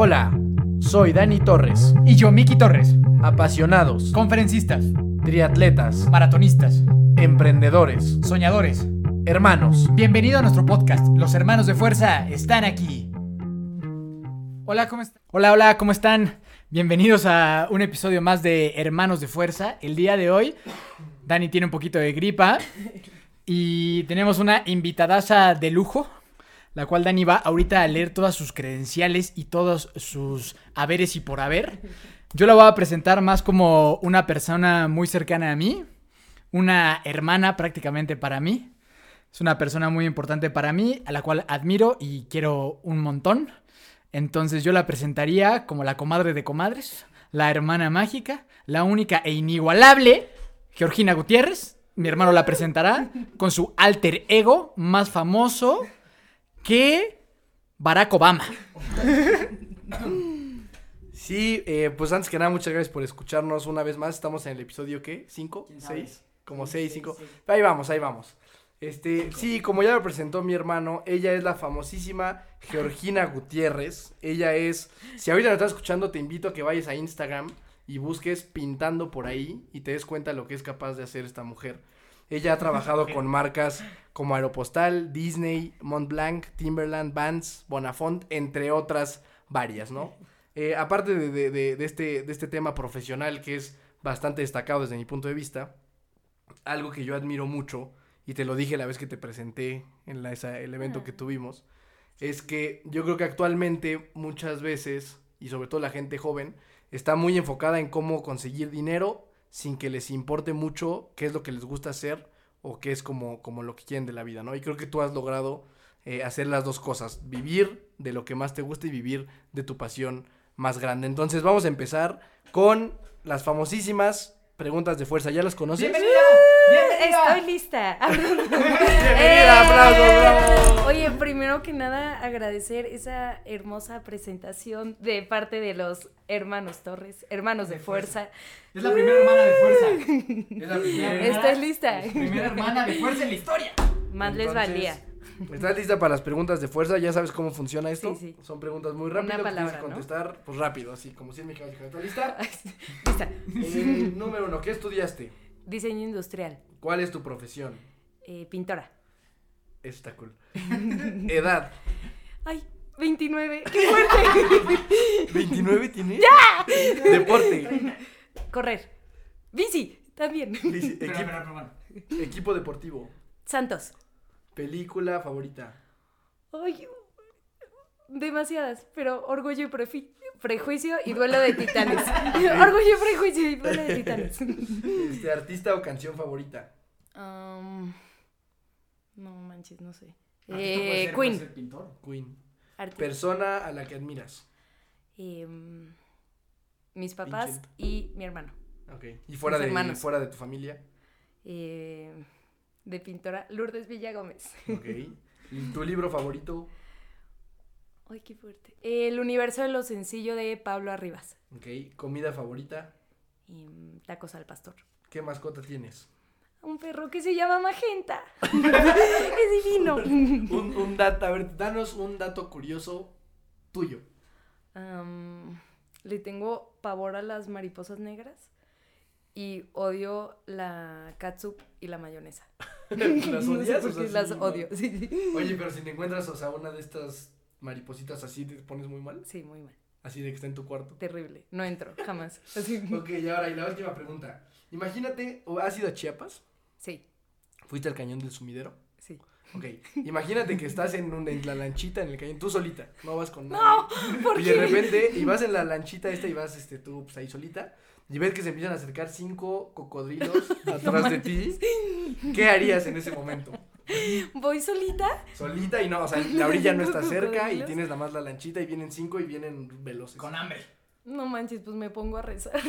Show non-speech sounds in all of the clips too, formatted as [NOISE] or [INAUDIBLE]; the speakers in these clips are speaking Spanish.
Hola, soy Dani Torres. Y yo, Miki Torres. Apasionados, Conferencistas, triatletas, maratonistas, emprendedores, soñadores. hermanos. Bienvenido a nuestro podcast. Los hermanos de fuerza están aquí. Hola, ¿cómo están? Hola, hola, ¿cómo están? Bienvenidos a un episodio más de Hermanos de Fuerza. El día de hoy, Dani tiene un poquito de gripa y tenemos una invitadaza de lujo, la cual Dani va ahorita a leer todas sus credenciales y todos sus haberes y por haber. Yo la voy a presentar más como una persona muy cercana a mí, una hermana prácticamente para mí. Es una persona muy importante para mí, a la cual admiro y quiero un montón. Entonces yo la presentaría como la comadre de comadres, la hermana mágica, la única e inigualable, Georgina Gutiérrez. Mi hermano la presentará con su alter ego más famoso que Barack Obama. Sí, eh, pues antes que nada, muchas gracias por escucharnos una vez más. Estamos en el episodio, ¿qué? ¿Cinco? ¿Seis? Como seis, cinco. Ahí vamos, ahí vamos. Este, sí, como ya lo presentó mi hermano, ella es la famosísima Georgina Gutiérrez. Ella es, si ahorita lo estás escuchando, te invito a que vayas a Instagram y busques pintando por ahí y te des cuenta lo que es capaz de hacer esta mujer. Ella ha trabajado con marcas como Aeropostal, Disney, Montblanc, Timberland, Vans, Bonafont, entre otras varias, ¿no? [LAUGHS] Eh, aparte de, de- de- de este, de este tema profesional que es bastante destacado desde mi punto de vista, algo que yo admiro mucho, y te lo dije la vez que te presenté en la, esa- el evento que tuvimos, es que yo creo que actualmente muchas veces, y sobre todo la gente joven, está muy enfocada en cómo conseguir dinero sin que les importe mucho qué es lo que les gusta hacer o qué es como, como lo que quieren de la vida, ¿no? Y creo que tú has logrado eh, hacer las dos cosas, vivir de lo que más te gusta y vivir de tu pasión más grande. Entonces vamos a empezar con las famosísimas preguntas de fuerza. ¿Ya las conoces? [LAUGHS] Estoy lista. [LAUGHS] Bienvenida, aplauso, bravo. Oye, primero que nada, agradecer esa hermosa presentación de parte de los hermanos Torres, hermanos de fuerza. Es la primera hermana de fuerza. Es la [LAUGHS] primera Estoy lista. Primera hermana de fuerza en la historia. Más les valía. ¿Estás lista para las preguntas de fuerza? ¿Ya sabes cómo funciona esto? Sí, sí. Son preguntas muy Una rápidas. palabra, tienes que ¿no? contestar pues rápido, así como si es mi cabeza. ¿Estás lista? Lista. Eh, número uno, ¿qué estudiaste? Diseño industrial. ¿Cuál es tu profesión? eh, pintora. Eso está cool. [LAUGHS] Edad. Ay, 29. ¡Qué fuerte! [LAUGHS] ¿29 tienes? ¡Ya! Deporte. Correr. Bici, también. [LAUGHS] Espera, espera, equipo deportivo. Santos. Película favorita. Ay, demasiadas, pero orgullo y prefi- prejuicio y duelo de titanes. [LAUGHS] orgullo, prejuicio y duelo de titanes. Este, artista o canción favorita. Um, no manches, no sé. Puede Eh, Queen. ser pintor. Queen. Persona a la que admiras. em, mis papás y mi hermano. Ok. Y fuera Mis de, hermanos. fuera de tu familia. Eh, de pintora Lourdes Villagómez. Ok. ¿Y tu libro favorito? Ay, qué fuerte. El universo de lo sencillo de Pablo Arribas. Ok. ¿Comida favorita? Em, tacos al pastor. ¿Qué mascota tienes? Un perro que se llama Magenta. [LAUGHS] [LAUGHS] es divino. Un, un dato, a ver, danos un dato curioso tuyo. Le tengo pavor a las mariposas negras y odio la catsup y la mayonesa. [LAUGHS] ¿Las No sé odias? por O sea, qué sí, las ¿no? odio. Sí, sí. Oye, pero si te encuentras, o sea, una de estas maripositas así, ¿te pones muy mal? Sí, muy mal. Así de que está en tu cuarto. Terrible. No entro, jamás. [LAUGHS] Así. Ok, y ahora, y la última pregunta. Imagínate, ¿o ¿has ido a Chiapas? Sí, ¿Fuiste al cañón del sumidero? sí. Ok, imagínate que estás en, un- en la lanchita en el cañón, tú solita, no vas con nadie. No, ¿por Y de qué? repente, y vas en la lanchita esta y vas este, tú pues, ahí solita, y ves que se empiezan a acercar cinco cocodrilos [LAUGHS] atrás de ti. ¿Qué harías en ese momento? [LAUGHS] ¿Voy solita? Solita y no, o sea, [LAUGHS] la orilla no está ¿Cinco cerca y tienes nada más la lanchita y vienen cinco y vienen veloces. Con hambre. No manches, pues me pongo a rezar. [LAUGHS]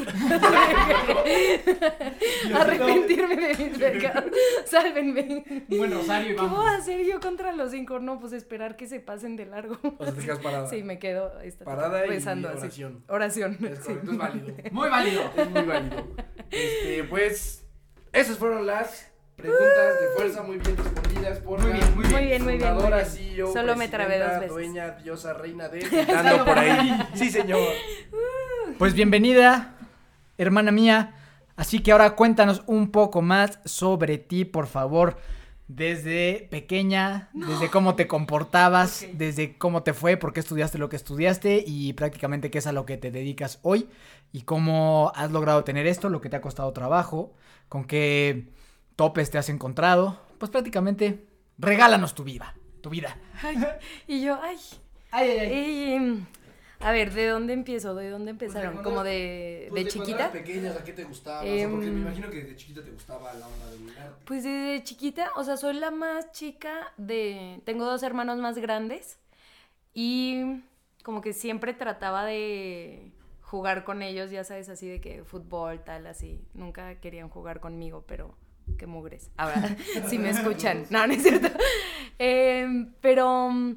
Arrepentirme de mis pecados. Sálvenme. Un buen rosario y ¿Qué vamos. voy a hacer yo contra los cinco? No, pues esperar que se pasen de largo. O sea, te quedas parada. Sí, me quedo esta- Parada y rezando así. oración. Oración. Es sí. correcto, es válido. Muy válido. Es muy válido. Este, pues, esas fueron las preguntas de fuerza muy bien respondidas por Muy la bien, muy Muy bien, muy bien, muy bien. CEO, Solo me trabé dos veces. dueña, diosa, reina de [LAUGHS] Gritando por ahí. Sí, señor. [LAUGHS] Pues bienvenida, hermana mía. Así que ahora cuéntanos un poco más sobre ti, por favor. Desde pequeña, desde cómo te comportabas, desde cómo te fue, por qué estudiaste lo que estudiaste y prácticamente qué es a lo que te dedicas hoy y cómo has logrado tener esto, lo que te ha costado trabajo, con qué topes te has encontrado. Pues prácticamente regálanos tu vida, tu vida. Y yo, ay. Ay, ay, Y, a ver, ¿de dónde empiezo? ¿De dónde empezaron? cuando ¿Como de, Pues de cuando chiquita? eras pequeña, ¿a qué te gustaba? O sea, Em, porque me imagino que desde chiquita te gustaba la onda del arte. Pues desde chiquita, o sea, soy la más chica de... Tengo dos hermanos más grandes y como que siempre trataba de jugar con ellos, ya sabes, así de que fútbol, tal, así. Nunca querían jugar conmigo, pero qué mugres. Ahora, [LAUGHS] si me escuchan. No, no es cierto. Em, pero mm,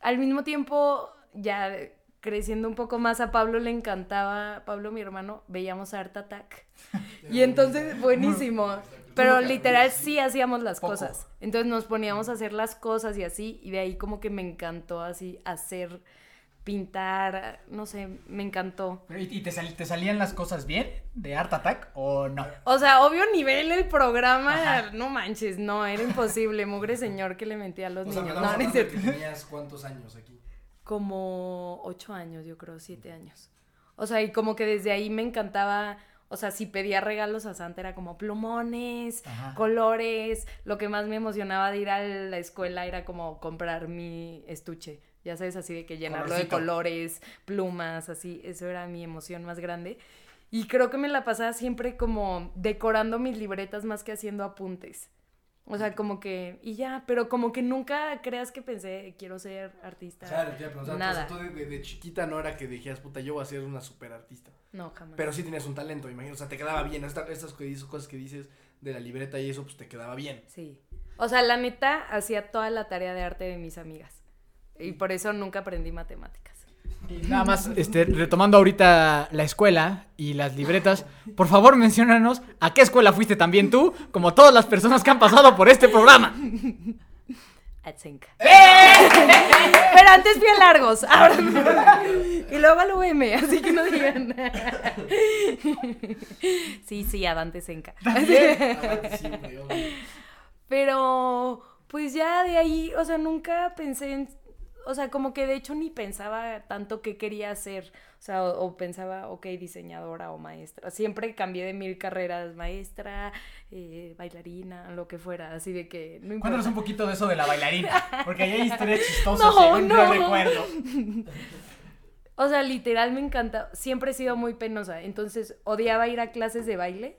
al mismo tiempo, ya creciendo un poco más, a Pablo le encantaba, Pablo mi hermano, veíamos Art Attack. [LAUGHS] Y entonces, buenísimo. Pero literal sí hacíamos las Poco. cosas. Entonces nos poníamos a hacer las cosas y así. Y de ahí como que me encantó así hacer, pintar, no sé, me encantó. ¿Y te, sal- te salían las cosas bien de Art Attack o no? O sea, obvio nivel el programa, Ajá. no manches, no, era imposible. Mugre señor que le mentía a los O sea, niños. estabas No, no de que tenías cuántos años aquí. como ocho años, yo creo, siete años. O sea, y como que desde ahí me encantaba, o sea, si pedía regalos a Santa era como plumones, Ajá. colores. Lo que más me emocionaba de ir a la escuela era como comprar mi estuche. Ya sabes, así de que llenarlo de colores, plumas, así. Eso era mi emoción más grande. Y creo que me la pasaba siempre como decorando mis libretas más que haciendo apuntes. O sea, como que, y ya, pero como que nunca creas que pensé, quiero ser artista. Claro, te iba a preguntar, Nada. Tú de, de- de chiquita no era que dijeras, puta, yo voy a ser una super artista. No, jamás. Pero sí tenías un talento, imagino. O sea, te quedaba bien. Esta- estas dices- cosas que dices de la libreta y eso, pues te quedaba bien. Sí. O sea, la neta hacía toda la tarea de arte de mis amigas. Y por eso nunca aprendí matemáticas. Y nada más, este, retomando ahorita la escuela y las libretas, por favor menciónanos a qué escuela fuiste también tú, como todas las personas que han pasado por este programa. Atsenka. Pero antes a Largos. ahora y luego al UM, así que no digan. sí, sí, a Dante Senka. Aparte, sí, güey, obvio. Pero, pues ya de ahí, o sea, nunca pensé en. O sea, como que de hecho ni pensaba tanto qué quería hacer. O sea, o, o pensaba, ok, diseñadora o maestra. Siempre cambié de mil carreras, maestra, eh, bailarina, lo que fuera. Así de que no. Cuéntanos un poquito de eso de la bailarina, [LAUGHS] porque ahí hay historias chistosas, No, según yo no. recuerdo. O sea, literal me encanta. Siempre he sido muy penosa. Entonces odiaba ir a clases de baile,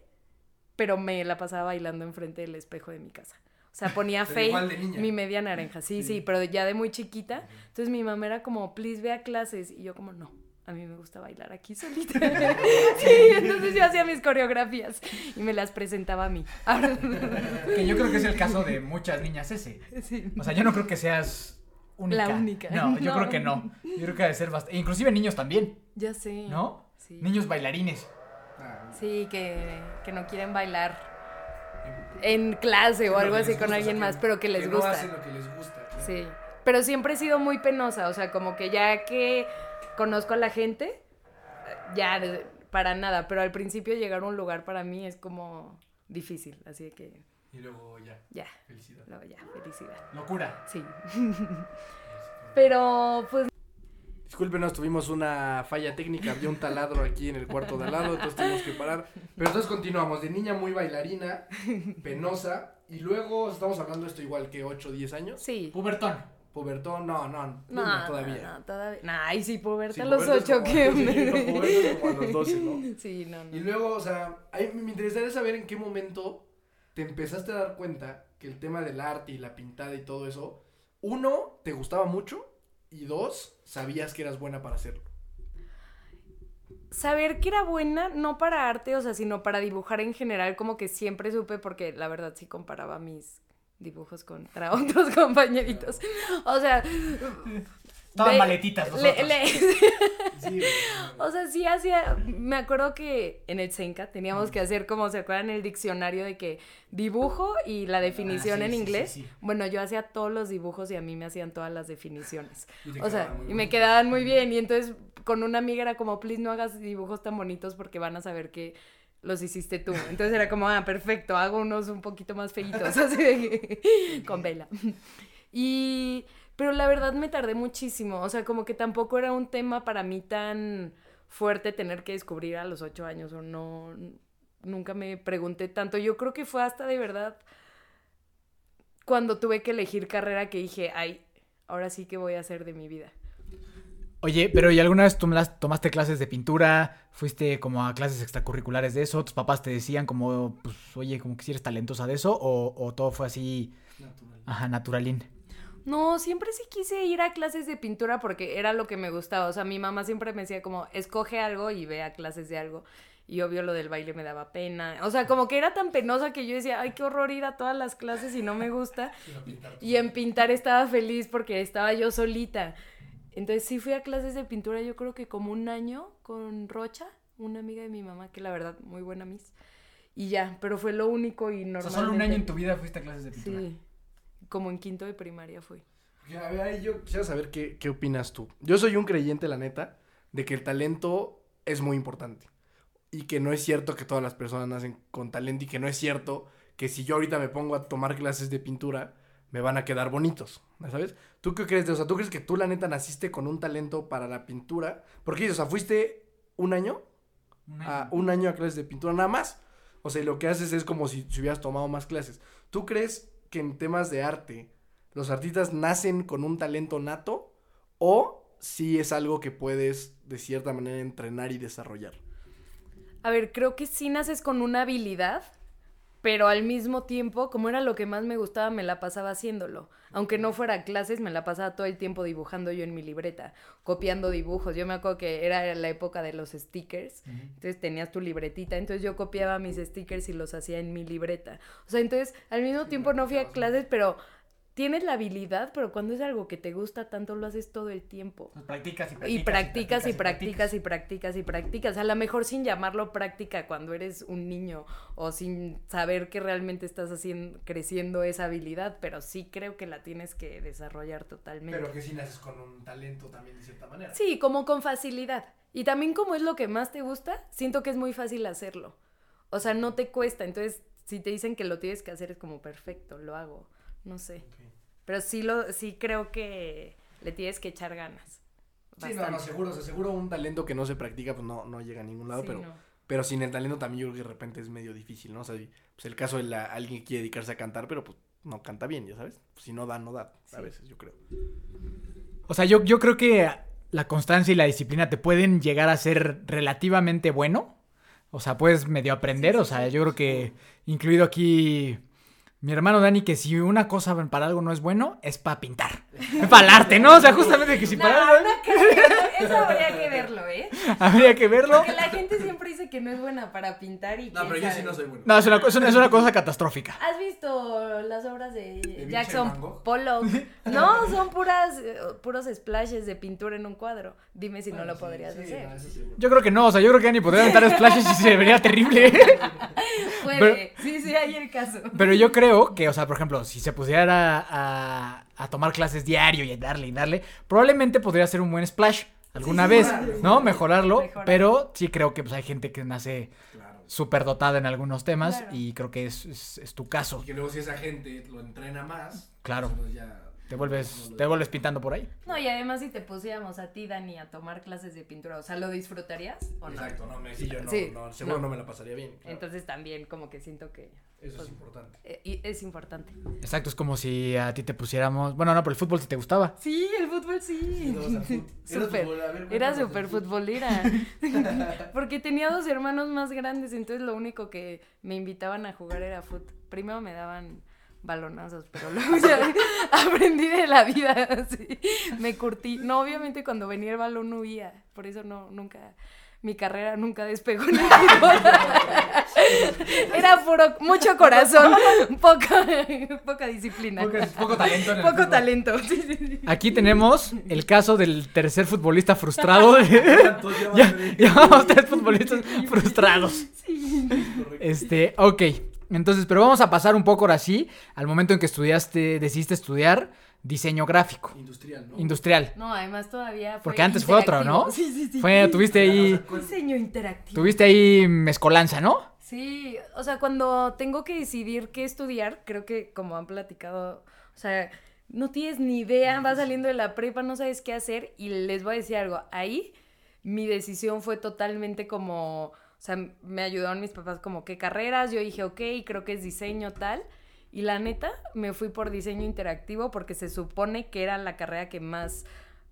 pero me la pasaba bailando enfrente del espejo de mi casa. O sea, ponía Faye, de mi media naranja. Sí, sí, Sí. pero ya de muy chiquita. Entonces mi mamá era como, please ve a clases. Y yo, como, no. A mí me gusta bailar aquí solita. [LAUGHS] sí, entonces yo hacía mis coreografías y me las presentaba a mí. Que yo creo que es el caso de muchas niñas ese. sí. O sea, yo no creo que seas única. La única. No, yo No. creo que no. Yo creo que debe ser bastante. Inclusive niños también, Ya sé. ¿no? Sí. Niños bailarines. Sí, que, que no quieren bailar en clase o algo así con alguien más, pero que les gusta. hacen lo que les gusta. Sí. Pero siempre he sido muy penosa, o sea, como que ya que conozco a la gente, ya para nada, pero al principio llegar a un lugar para mí es como difícil, así que Y luego ya, ya, felicidad. luego ya, felicidad. Locura. Sí. Pero pues Discúlpenos, tuvimos una falla técnica, había un taladro aquí en el cuarto de al lado, entonces tuvimos que parar. Pero entonces continuamos, de niña muy bailarina, penosa, y luego estamos hablando de esto igual que 8 o 10 años. sí. Pubertón. Pubertón, no, no, No, todavía. no, todavía. Nah, ay, sí, puberta Sí, a los puberto es ocho, como- que sí, no, puberto es como a los 12, ¿no? [LAUGHS] Sí, no, no. Y luego, o sea, ahí me interesaría saber en qué momento te empezaste a dar cuenta que el tema del arte y la pintada y todo eso, uno, te gustaba mucho, y dos, sabías que eras buena para hacerlo. saber que era buena, no para arte, o sea, sino para dibujar en general, como que siempre supe, porque la verdad sí comparaba mis dibujos contra [LAUGHS] otros compañeritos. O sea, Estaban Ve- maletitas los le- otros. le- [LAUGHS] Sí, [LAUGHS] O sea, sí hacía. Me acuerdo que en el Senca teníamos que hacer como, ¿se acuerdan? El diccionario de que dibujo y la definición Ah, sí, en sí, sí, inglés. sí. Bueno, yo hacía todos los dibujos y a mí me hacían todas las definiciones. O sea, y me quedaban muy bien. Y entonces con una amiga era como, please no hagas dibujos tan bonitos porque van a saber que los hiciste tú. Entonces era como, ah, perfecto, hago unos un poquito más feitos, [LAUGHS] así de que- con vela. Y, pero la verdad me tardé muchísimo, o sea, como que tampoco era un tema para mí tan fuerte tener que descubrir a los ocho años o no, nunca me pregunté tanto. Yo creo que fue hasta de verdad cuando tuve que elegir carrera que dije, ay, ahora sí que voy a hacer de mi vida. Oye, pero ¿y alguna vez tomas- tomaste clases de pintura? ¿Fuiste como a clases extracurriculares de eso? ¿Tus papás te decían como, pues, oye, como que si eres talentosa de eso? ¿O, o todo fue así, Natural. ajá, naturalín? No, siempre sí quise ir a clases de pintura porque era lo que me gustaba. O sea, mi mamá siempre me decía como, escoge algo y ve a clases de algo. Y obvio lo del baile me daba pena. O sea, como que era tan penosa que yo decía, ay, qué horror ir a todas las clases y no me gusta. [LAUGHS] Y en pintar estaba feliz porque estaba yo solita. Entonces sí fui a clases de pintura yo creo que como un año con Rocha, una amiga de mi mamá, que la verdad, muy buena miss. Y ya, pero fue lo único y O normalmente... sea, solo un año en tu vida fuiste a clases de pintura. Sí, como en quinto de primaria fui. A ver, ahí yo quisiera saber qué, qué opinas tú. Yo soy un creyente, la neta, de que el talento es muy importante. Y que no es cierto que todas las personas nacen con talento y que no es cierto que si yo ahorita me pongo a tomar clases de pintura, me van a quedar bonitos, ¿sabes? ¿Tú qué crees de eso? Sea, ¿tú crees que tú, la neta, naciste con un talento para la pintura? Porque, o sea, fuiste un año Un a año. un año a clases de pintura nada más. O sea, y lo que haces es como si, si hubieras tomado más clases. ¿Tú crees que en temas de arte los artistas nacen con un talento nato o si es algo que puedes de cierta manera entrenar y desarrollar? A ver, creo que sí naces con una habilidad, pero al mismo tiempo, como era lo que más me gustaba, me la pasaba haciéndolo. Aunque no fuera a clases, me la pasaba todo el tiempo dibujando yo en mi libreta, copiando dibujos. Yo me acuerdo que era la época de los stickers, entonces tenías tu libretita, entonces yo copiaba mis stickers y los hacía en mi libreta. O sea, entonces al mismo tiempo no fui a clases, pero tienes la habilidad, pero cuando es algo que te gusta tanto, lo haces todo el tiempo. Pues practicas y practicas. Y practicas y practicas y practicas y practicas. A lo mejor sin llamarlo práctica cuando eres un niño o sin saber que realmente estás haciendo, creciendo esa habilidad, pero sí creo que la tienes que desarrollar totalmente. que si naces con un talento también de cierta manera. Sí, como con facilidad. Y también como es lo que más te gusta, siento que es muy fácil hacerlo. O sea, no te cuesta. Entonces, si te dicen que lo tienes que hacer, es como perfecto, lo hago. No sé. Pero sí, lo, sí creo que le tienes que echar ganas. Sí, no, no, seguro, o sea, seguro un talento que no se practica pues no, no llega a ningún lado, Sí, pero, no. pero sin el talento también yo creo que de repente es medio difícil, ¿no? O sea, pues el caso de la, alguien que quiere dedicarse a cantar, pero pues no canta bien, ya sabes. Pues, si no da, no da, a veces, yo creo. O sea, yo, yo creo que la constancia y la disciplina te pueden llegar a ser relativamente bueno. O sea, puedes medio aprender. o sea, yo creo que incluido aquí mi hermano Dani, que si una cosa para algo no es bueno, es para pintar. [LAUGHS] Para el arte, ¿no? O sea, justamente que si No, para algo no creo. Eso habría que verlo, ¿eh? [LAUGHS] habría que verlo. Porque la gente siempre dice que no es buena para pintar y No, pero yo sí no soy bueno. No, es una, es una- es una cosa catastrófica. ¿Has visto las obras de Jackson? Pollock? [LAUGHS] No, son puras, eh, puros splashes de pintura en un cuadro. Dime si no lo sí, podrías sí, hacer. no, sí. Yo creo que no, o sea, yo creo que Dani podría aventar splashes y se vería terrible. Puede. Sí, sí, hay el caso. Pero yo creo que, o sea, por ejemplo, si se pusiera a, a tomar clases diario y darle y darle, probablemente podría ser un buen splash alguna Sí, vez, mejorarlo. ¿no? Mejorarlo, Mejorarlo. pero sí creo que pues, hay gente que nace Claro. súper dotada en algunos temas Claro. y creo que es, es- es tu caso. Y que luego si esa gente lo entrena más, Claro. pues ya Te vuelves, te vuelves pintando por ahí. No, y además si te pusiéramos a ti, Dani, a tomar clases de pintura, o sea, ¿lo disfrutarías o no? Exacto, no, me, sí, yo no, Sí, no, seguro no. no. me la pasaría bien. claro. Entonces también como que siento que Eso pues, es importante. eh, y es importante. Exacto, es como si a ti te pusiéramos, bueno, no, pero el fútbol si te gustaba. Sí, el fútbol sí. Al fut- [LAUGHS] ¿Era Súper. futbolera. [LAUGHS] Porque tenía dos hermanos más grandes, entonces lo único que me invitaban a jugar era fútbol. Primero me daban balonazos, pero luego ya [LAUGHS] aprendí de la vida, así. Me curtí. No, obviamente cuando venía el balón huía, por eso no, nunca mi carrera nunca despegó en el fútbol. Era puro, mucho corazón, poca, poca disciplina. Poco, poco talento. en el Poco fútbol. talento. sí, sí, sí. Aquí tenemos el caso del tercer futbolista frustrado. [LAUGHS] ya, llevamos tres futbolistas frustrados. Este, ok. Entonces, pero vamos a pasar un poco ahora sí al momento en que estudiaste, decidiste estudiar diseño gráfico, Industrial, ¿no? industrial. No, además todavía fue Porque antes fue otro, ¿no? [LAUGHS] Sí, sí, sí. Fue, tuviste ahí, Diseño interactivo. tuviste ahí mezcolanza, ¿no? Sí, o sea, cuando tengo que decidir qué estudiar, creo que como han platicado, o sea, no tienes ni idea, vas saliendo de la prepa, no sabes qué hacer y les voy a decir algo, ahí mi decisión fue totalmente como, o sea, me ayudaron mis papás como qué carreras, yo dije, ok, creo que es diseño tal, y la neta me fui por diseño interactivo porque se supone que era la carrera que más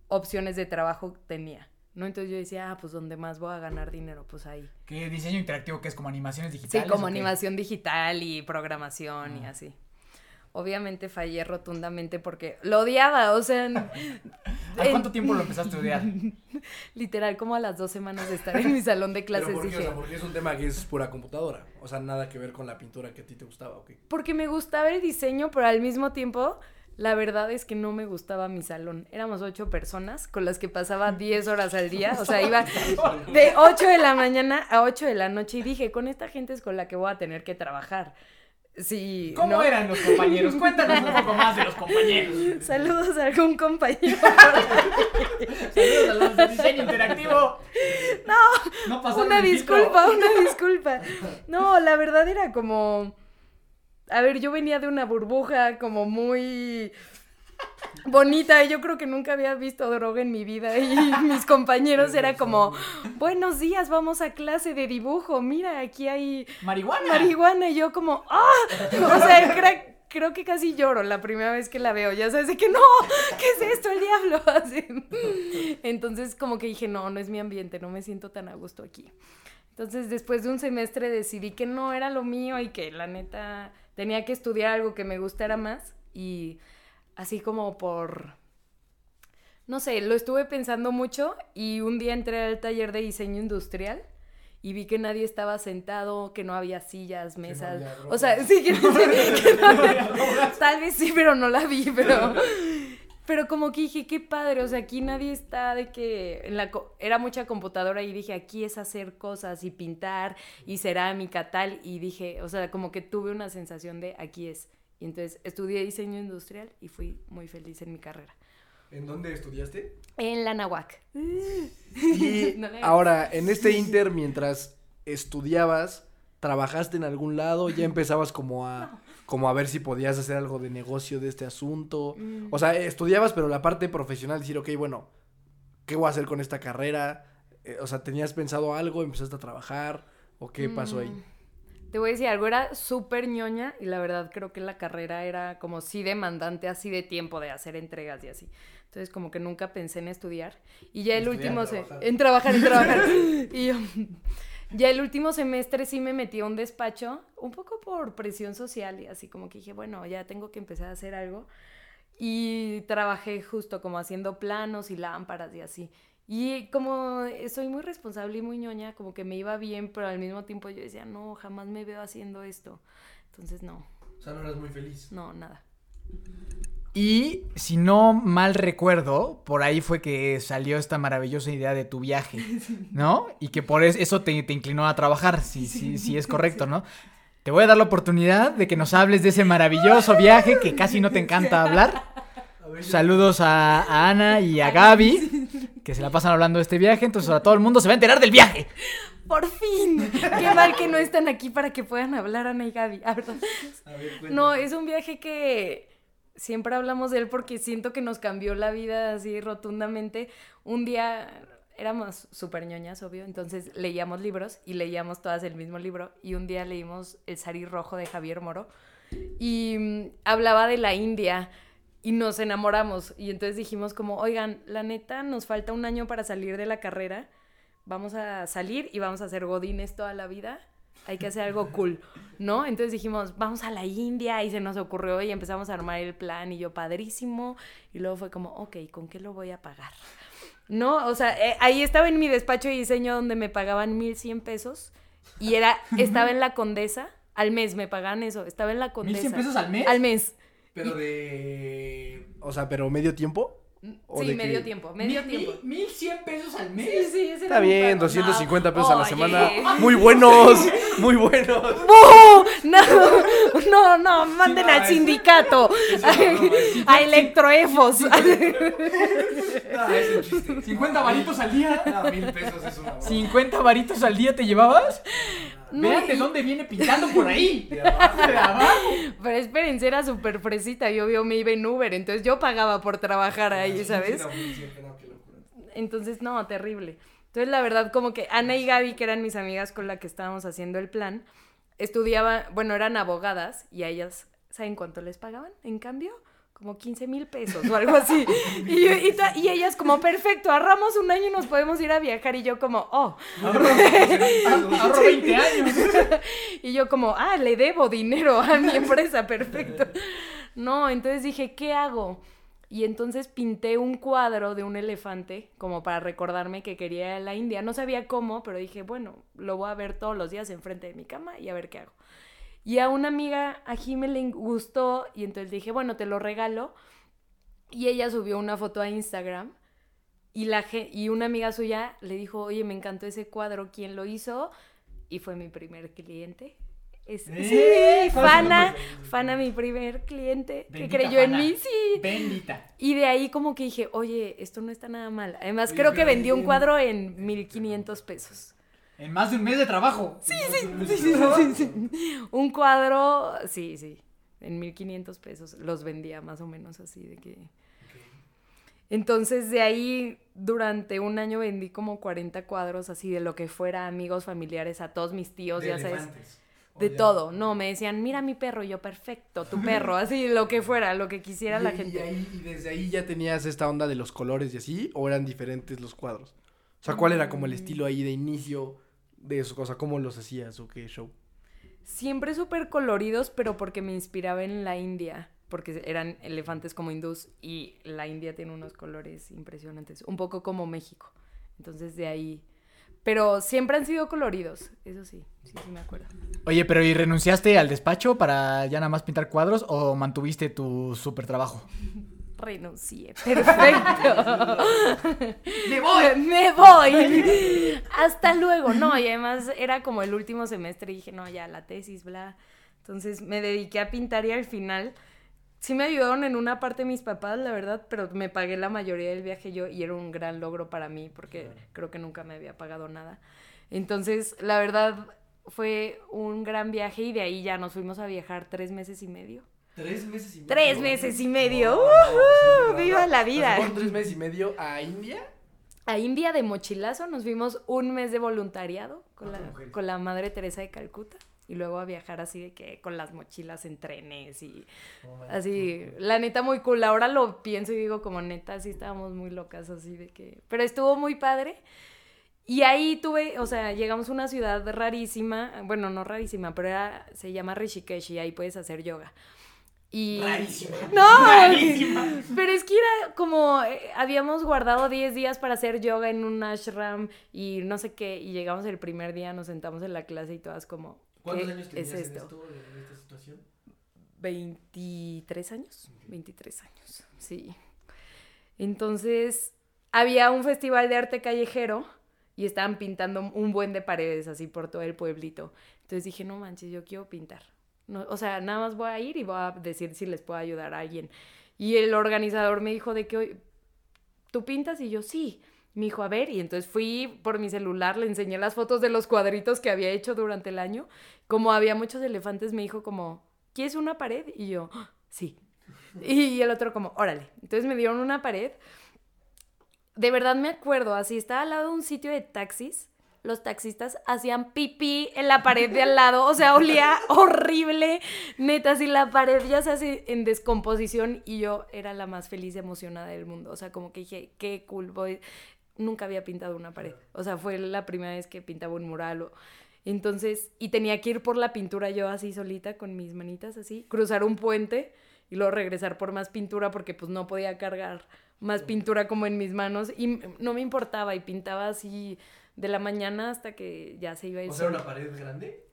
opciones de trabajo tenía. ¿No? Entonces yo decía, ah, pues donde más voy a ganar dinero, pues ahí. ¿Qué diseño interactivo que es como animaciones Sí, digitales? como o qué? animación digital y programación y Ah. así. Obviamente fallé rotundamente porque lo odiaba, o sea, en- ¿A cuánto tiempo lo empezaste a estudiar? [LAUGHS] literal como a las dos semanas de estar en mi salón de [LAUGHS] Pero clases ¿por qué? O dije, sea, porque es un tema que es pura computadora. O sea, nada que ver con la pintura que a ti te gustaba, ¿ok? porque me gustaba el diseño, pero al mismo tiempo, la verdad es que no me gustaba mi salón. Éramos ocho personas con las que pasaba 10 horas al día, o sea, iba de 8 de la mañana a 8 de la noche y dije, con esta gente es con la que voy a tener que trabajar. Sí, ¿Cómo ¿no? eran los compañeros? [LAUGHS] Cuéntanos un poco más de los compañeros. Saludos a algún compañero. [LAUGHS] Saludos a los de diseño interactivo. No, No pasaron una filtro. disculpa, una disculpa. No, la verdad era como. A ver, yo venía de una burbuja como muy bonita. y Yo creo que nunca había visto droga en mi vida. Y [LAUGHS] mis compañeros era como, buenos días, vamos a clase de dibujo. Mira, aquí hay Marihuana. marihuana. Y yo como, ¡ah! O sea, creo que casi lloro la primera vez que la veo. Ya sabes, de que no, [LAUGHS] ¿qué es esto, el diablo? [LAUGHS] Así. Entonces, como que dije, no, no es mi ambiente, no me siento tan a gusto aquí. Entonces, después de un semestre decidí que no era lo mío y que la neta tenía que estudiar algo que me gustara más. Y así como por. No sé, lo estuve pensando mucho y un día entré al taller de diseño industrial y vi que nadie estaba sentado, que no había sillas, mesas. había o sea, sí, que, [LAUGHS] que no había- Tal vez sí, pero no la vi, pero... [LAUGHS] Pero como que dije, qué padre, o sea, aquí nadie está de que en la co- era mucha computadora y dije, aquí es hacer cosas y pintar y cerámica tal y dije, o sea, como que tuve una sensación de aquí es. Y entonces estudié diseño industrial y fui muy feliz en mi carrera. ¿En dónde estudiaste? En la Nahuac. Y [LAUGHS] No ahora, en este inter, mientras estudiabas, ¿trabajaste en algún lado? ¿Ya empezabas como a, como a ver si podías hacer algo de negocio de este asunto? Mm. O sea, estudiabas, pero la parte profesional, decir, ok, bueno, ¿qué voy a hacer con esta carrera? Eh, o sea, ¿tenías pensado algo? ¿Empezaste a trabajar? ¿O qué pasó ahí? Te voy a decir algo, era súper ñoña y la verdad creo que la carrera era como sí demandante, así de tiempo de hacer entregas y así. Entonces como que nunca pensé en estudiar. Y ya el Estudiar, último... se- trabajar. En trabajar, en trabajar. [LAUGHS] y yo... Ya el último semestre sí me metí a un despacho, un poco por presión social y así como que dije, bueno, ya tengo que empezar a hacer algo. Y trabajé justo como haciendo planos y lámparas y así. Y como soy muy responsable y muy ñoña, como que me iba bien, pero al mismo tiempo yo decía, no, jamás me veo haciendo esto. Entonces, no, O sea, no eras muy feliz. no, nada. Y si no mal recuerdo, por ahí fue que salió esta maravillosa idea de tu viaje, [LAUGHS] ¿no? Y que por es- eso te, te inclinó a trabajar, si sí, sí, es correcto, ¿no? Te voy a dar la oportunidad de que nos hables de ese maravilloso viaje que casi no te [LAUGHS] encanta hablar. Ver, Saludos a, a Ana [LAUGHS] y a Gaby, que se la pasan hablando de este viaje, entonces ahora todo el mundo se va a enterar del viaje. ¡Por fin! Qué mal que no están aquí para que puedan hablar Ana y Gaby. Ah, a ver. No, es un viaje que siempre hablamos de él porque siento que nos cambió la vida así rotundamente. Un día éramos súper ñoñas, obvio, entonces leíamos libros y leíamos todas el mismo libro y un día leímos El Sari Rojo de Javier Moro y mm, hablaba de la India y nos enamoramos y entonces dijimos como, oigan, la neta nos falta un año para salir de la carrera, vamos a salir y vamos a hacer godines toda la vida hay que hacer algo cool, ¿no? Entonces dijimos, vamos a la India y se nos ocurrió y empezamos a armar el plan y yo, padrísimo. Y luego fue como, ok, ¿con qué lo voy a pagar? No, o sea, eh, ahí estaba en mi despacho de diseño donde me pagaban 1100 pesos y era, estaba en la Condesa, al mes me pagaban eso, estaba en la Condesa. ¿1100 pesos al mes? Al mes. Pero de. O sea, pero medio tiempo. ¿O Sí, de medio tiempo, medio ¿Mil- tiempo. mil- ¿1100 pesos al mes? Sí, sí, ese Está bien, pago. 250 pesos a la semana. [LAUGHS] Muy buenos, muy buenos. ¡No! No, no, no, manden no, al eso- sindicato. eso no, no, sí, a Electroefos. Ah, es un chiste. 50 varitos al día. No, mil pesos es una broma. 50 varitos al día te llevabas. No, y- dónde viene pintando por ahí. [LAUGHS] De abajo. De abajo. Pero espérense, era súper fresita. Yo, yo me iba en Uber, entonces yo pagaba por trabajar ahí, ¿sabes? Qué locura. Entonces, no, terrible. Entonces, la verdad, como que Ana y Gaby, que eran mis amigas con las que estábamos haciendo el plan, estudiaban, bueno, eran abogadas y a ellas, ¿saben cuánto les pagaban? En cambio, como 15 mil pesos o algo así. Y, yo- y ellas como, perfecto, ahorramos un año y nos podemos ir a viajar. Y yo como, oh. Ahorro, ahorro 20 años. [LAUGHS] Y yo como, ah, le debo dinero a mi empresa, perfecto. No, entonces dije, ¿qué hago? Y entonces pinté un cuadro de un elefante como para recordarme que quería ir a la India. No sabía cómo, pero dije, bueno, lo voy a ver todos los días enfrente de mi cama y a ver qué hago. Y a una amiga, a Jimé le gustó y entonces dije, bueno, te lo regalo. Y ella subió una foto a Instagram y, la, y una amiga suya le dijo, oye, me encantó ese cuadro, ¿quién lo hizo? Y fue mi primer cliente. Es, ¡Eh! Sí, ¿Cuál es su Fana? Fana, mi primer cliente, Bendita que creyó en mí, sí. Bendita. Y de ahí como que dije, oye, esto no está nada mal. Además, creo que vendí un cuadro en 1500 pesos. En más de un mes de trabajo. Sí, sí, Un cuadro, sí, sí, en 1500 pesos. Los vendía más o menos así de que... Entonces de ahí durante un año vendí como 40 cuadros así de lo que fuera, amigos, familiares, a todos mis tíos, De ya sabes. De ya. todo, no, me decían, mira mi perro, y yo perfecto, tu perro, [LAUGHS] así lo que fuera, lo que quisiera la gente. Y, ahí- y desde ahí ya tenías esta onda de los colores y así, o eran diferentes los cuadros. O sea, ¿cuál era como el Mm. estilo ahí de inicio de eso? O sea, ¿cómo los hacías o qué show? Siempre súper coloridos, pero porque me inspiraba en la India, porque eran elefantes como hindús y la India tiene unos colores impresionantes, un poco como México. Entonces de ahí... Pero siempre han sido coloridos, eso sí, sí, sí me acuerdo. Oye, pero ¿y renunciaste al despacho para ya nada más pintar cuadros o mantuviste tu super trabajo? [LAUGHS] Renuncié, perfecto. [LAUGHS] ¡Me voy! Me voy. Hasta luego. No, y además era como el último semestre y dije, no, ya la tesis, bla. Entonces me dediqué a pintar y al final sí me ayudaron en una parte mis papás, la verdad, pero me pagué la mayoría del viaje yo y era un gran logro para mí porque creo que nunca me había pagado nada. Entonces, la verdad fue un gran viaje y de ahí ya nos fuimos a viajar tres meses y medio. Tres meses y medio. Tres meses y medio. No, ¡Viva la vida! ¿fueron tres meses y medio a India? a India de mochilazo, nos fuimos un mes de voluntariado con la, con la Madre Teresa de Calcuta y luego a viajar así de que con las mochilas en trenes y así, la neta muy cool. Ahora lo pienso y digo como neta, sí estábamos muy locas así de que, pero estuvo muy padre. Y ahí tuve, o sea, llegamos a una ciudad rarísima, bueno, no rarísima, pero era, se llama Rishikesh y ahí puedes hacer yoga. Y... Rarísima. [LAUGHS] No, Rarísima. pero es que era como, eh, habíamos guardado 10 días para hacer yoga en un ashram y no sé qué, y llegamos el primer día, nos sentamos en la clase y todas como, ¿Cuántos ¿qué años tenías es en esto? esto, en esta situación? 23 años, 23 años, sí. Entonces, había un festival de arte callejero y estaban pintando un buen de paredes así por todo el pueblito. Entonces dije, no manches, yo quiero pintar. No, o sea, nada más voy a ir y voy a decir si les puedo ayudar a alguien. Y el organizador me dijo de que hoy, ¿tú pintas? Y yo, sí. Me dijo, a ver, y entonces fui por mi celular, le enseñé las fotos de los cuadritos que había hecho durante el año. Como había muchos elefantes, me dijo como, ¿quieres una pared? Y yo, "Ah, sí. Y el otro como, órale. Entonces me dieron una pared. De verdad me acuerdo, así estaba al lado de un sitio de taxis. Los taxistas hacían pipí en la pared de al lado, o sea, olía horrible, neta, así la pared ya se hace en descomposición y yo era la más feliz y emocionada del mundo, o sea, como que dije, qué cool, voy. nunca había pintado una pared, o sea, fue la primera vez que pintaba un mural o... Entonces, y tenía que ir por la pintura yo así solita con mis manitas así, cruzar un puente y luego regresar por más pintura porque pues no podía cargar más pintura como en mis manos y no me importaba y pintaba así de la mañana hasta que ya se iba a ir. ¿O sea, una pared grande?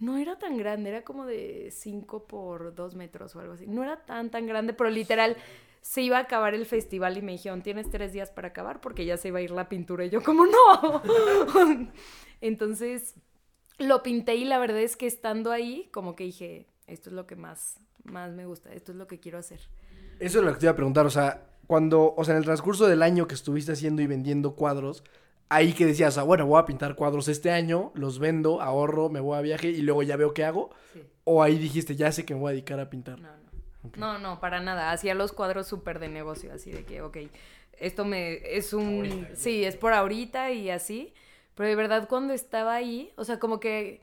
No era tan grande, era como de 5 por 2 metros o algo así. No era tan, tan grande, pero literal se iba a acabar el festival y me dijeron, tienes tres días para acabar porque ya se iba a ir la pintura. Y yo, como no. [LAUGHS] Entonces lo pinté y la verdad es que estando ahí, como que dije, esto es lo que más, más me gusta, esto es lo que quiero hacer. Eso es lo que te iba a preguntar, o sea, cuando, o sea, en el transcurso del año que estuviste haciendo y vendiendo cuadros, ahí que decías, ah, bueno, voy a pintar cuadros este año, los vendo, ahorro, me voy a viaje y luego ya veo qué hago. Sí. O ahí dijiste, ya sé que me voy a dedicar a pintar. No, no. No, no, para nada. Hacía los cuadros súper de negocio, así de que, ok, esto me es un... sí, es por ahorita y así. Pero de verdad cuando estaba ahí, o sea, como que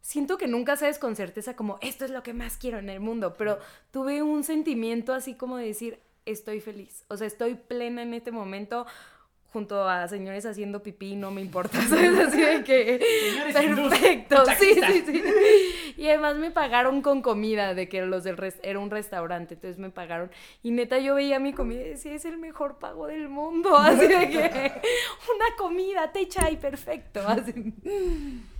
siento que nunca sabes con certeza como, esto es lo que más quiero en el mundo, pero tuve un sentimiento así como de decir, estoy feliz. O sea, estoy plena en este momento junto a señores haciendo pipí, no me importa, [LAUGHS] ¿sabes? Así de que... Perfecto, sí, sí, sí. Y además me pagaron con comida, de que los del res- era un restaurante, entonces me pagaron. Y neta yo veía mi comida y decía, es el mejor pago del mundo, [LAUGHS] así de que [LAUGHS] una comida, te chai, perfecto. Así.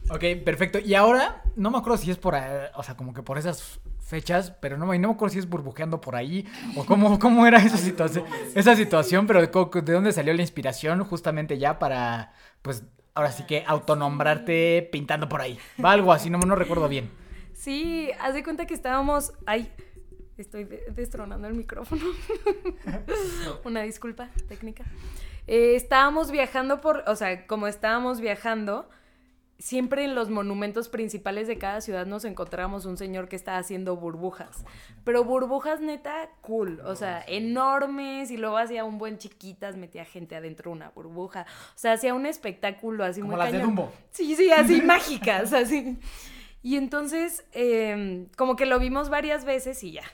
Ok, perfecto. Y ahora, no me acuerdo si es por, eh, o sea, como que por esas fechas, pero no, me- no me acuerdo si es burbujeando por ahí o cómo, cómo era esa situación, esa situación, pero de, dónde salió la inspiración justamente ya para, pues, ahora sí que autonombrarte pintando por ahí. Va algo así, no, no recuerdo bien. Sí, haz de cuenta que estábamos. Ay, estoy de- destronando el micrófono. [LAUGHS] Una disculpa técnica. Eh, estábamos viajando por. O sea, como estábamos viajando, siempre en los monumentos principales de cada ciudad nos encontramos un señor que estaba haciendo burbujas. Pero burbujas neta cool, o sea, enormes y luego hacía un buen chiquitas, metía gente adentro de una burbuja. O sea, hacía un espectáculo así Como muy las de cañón. Dumbo. Sí, sí, así [LAUGHS] mágicas, así. Y entonces, eh, como que lo vimos varias veces y ya.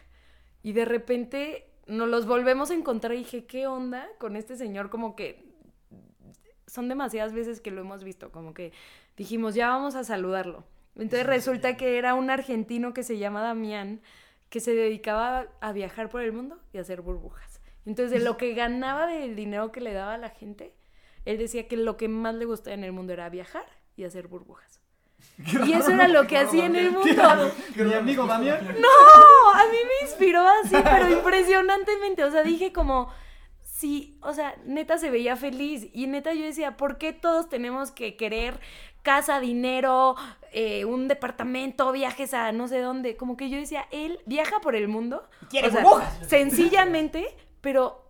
Y de repente nos los volvemos a encontrar y dije, ¿qué onda con este señor? Como que son demasiadas veces que lo hemos visto, como que dijimos, ya vamos a saludarlo. Entonces resulta que era un argentino que se llama Damián, que se dedicaba a viajar por el mundo y a hacer burbujas. Entonces, de lo que ganaba del dinero que le daba a la gente, él decía que lo que más le gustaba en el mundo era viajar y hacer burbujas. Y eso era lo que [LAUGHS] hacía en el mundo. [LAUGHS] Mi amigo Damián. No, a mí me inspiró así, pero impresionantemente. O sea, dije como, sí, o sea, neta se veía feliz. Y neta yo decía, ¿por qué todos tenemos que querer casa, dinero, eh, un departamento, viajes a no sé dónde? Como que yo decía, él viaja por el mundo. Quiere o sea, burbujas. [LAUGHS] Sencillamente, pero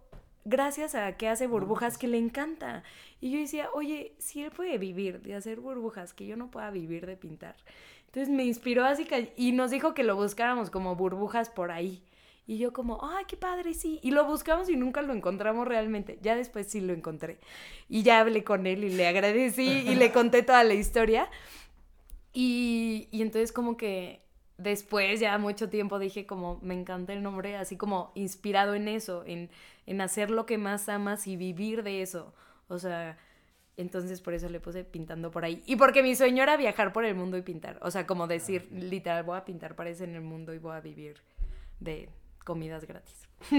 gracias a que hace burbujas que le encanta. Y yo decía, oye, si él puede vivir de hacer burbujas, que yo no pueda vivir de pintar. Entonces me inspiró así que- y nos dijo que lo buscáramos como burbujas por ahí. Y yo como, ay, qué padre, sí. Y lo buscamos y nunca lo encontramos realmente. Ya después sí lo encontré. Y ya hablé con él y le agradecí y le conté toda la historia. Y, y entonces como que después, ya mucho tiempo, dije como, me encanta el nombre, así como inspirado en eso, en, en hacer lo que más amas y vivir de eso. O sea, entonces por eso le puse pintando por ahí. Y porque mi sueño era viajar por el mundo y pintar. O sea, como decir, literal, voy a pintar para eso en el mundo y voy a vivir de comidas gratis. [LAUGHS]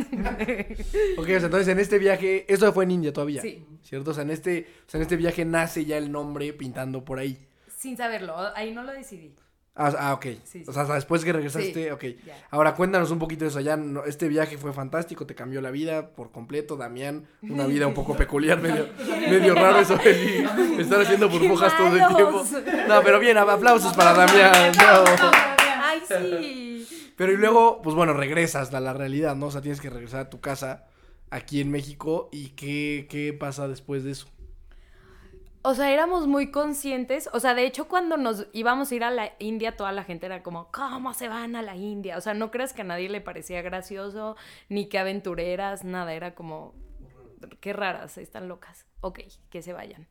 Ok, o sea, entonces en este viaje, eso fue en India todavía. Sí. ¿Cierto? O sea, en este, o sea, en este viaje nace ya el nombre pintando por ahí. Sin saberlo, ahí no lo decidí. Ah, ah, ok. Sí, sí. O sea, después que regresaste, Sí, ok. ya. Ahora cuéntanos un poquito de eso. Ya no- este viaje fue fantástico, te cambió la vida por completo, Damián. Una vida un poco [LAUGHS] peculiar, medio, medio raro eso de [LAUGHS] estar haciendo burbujas todo el tiempo. No, pero bien, aplausos para Damián. bravo. Sí. Pero y luego, pues bueno, regresas a la realidad, ¿no? O sea, tienes que regresar a tu casa aquí en México. ¿Y qué, qué pasa después de eso? O sea, éramos muy conscientes. O sea, de hecho, cuando nos íbamos a ir a la India, toda la gente era como, ¿cómo se van a la India? O sea, no creas que a nadie le parecía gracioso, ni que aventureras, nada. Era como, qué raras, están locas. Ok, que se vayan.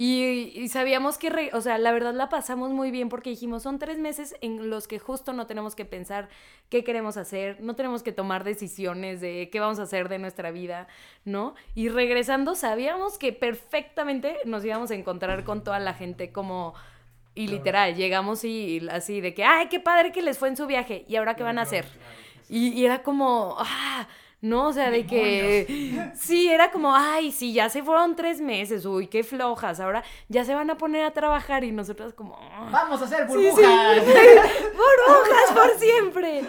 Y, y sabíamos que, re- o sea, la verdad la pasamos muy bien porque dijimos, son tres meses en los que justo no tenemos que pensar qué queremos hacer, no tenemos que tomar decisiones de qué vamos a hacer de nuestra vida, ¿no? Y regresando sabíamos que perfectamente nos íbamos a encontrar con toda la gente como... Y literal, llegamos y así de que, ay, qué padre que les fue en su viaje, ¿y ahora qué van a hacer? Y, y era como, ah, ¿no? O sea, de que sí, era como, ay, sí, ya se fueron tres meses, uy, qué flojas, ahora ya se van a poner a trabajar y nosotros como... "Ah". Vamos a hacer Sí, burbujas. sí. [LAUGHS] burbujas por siempre.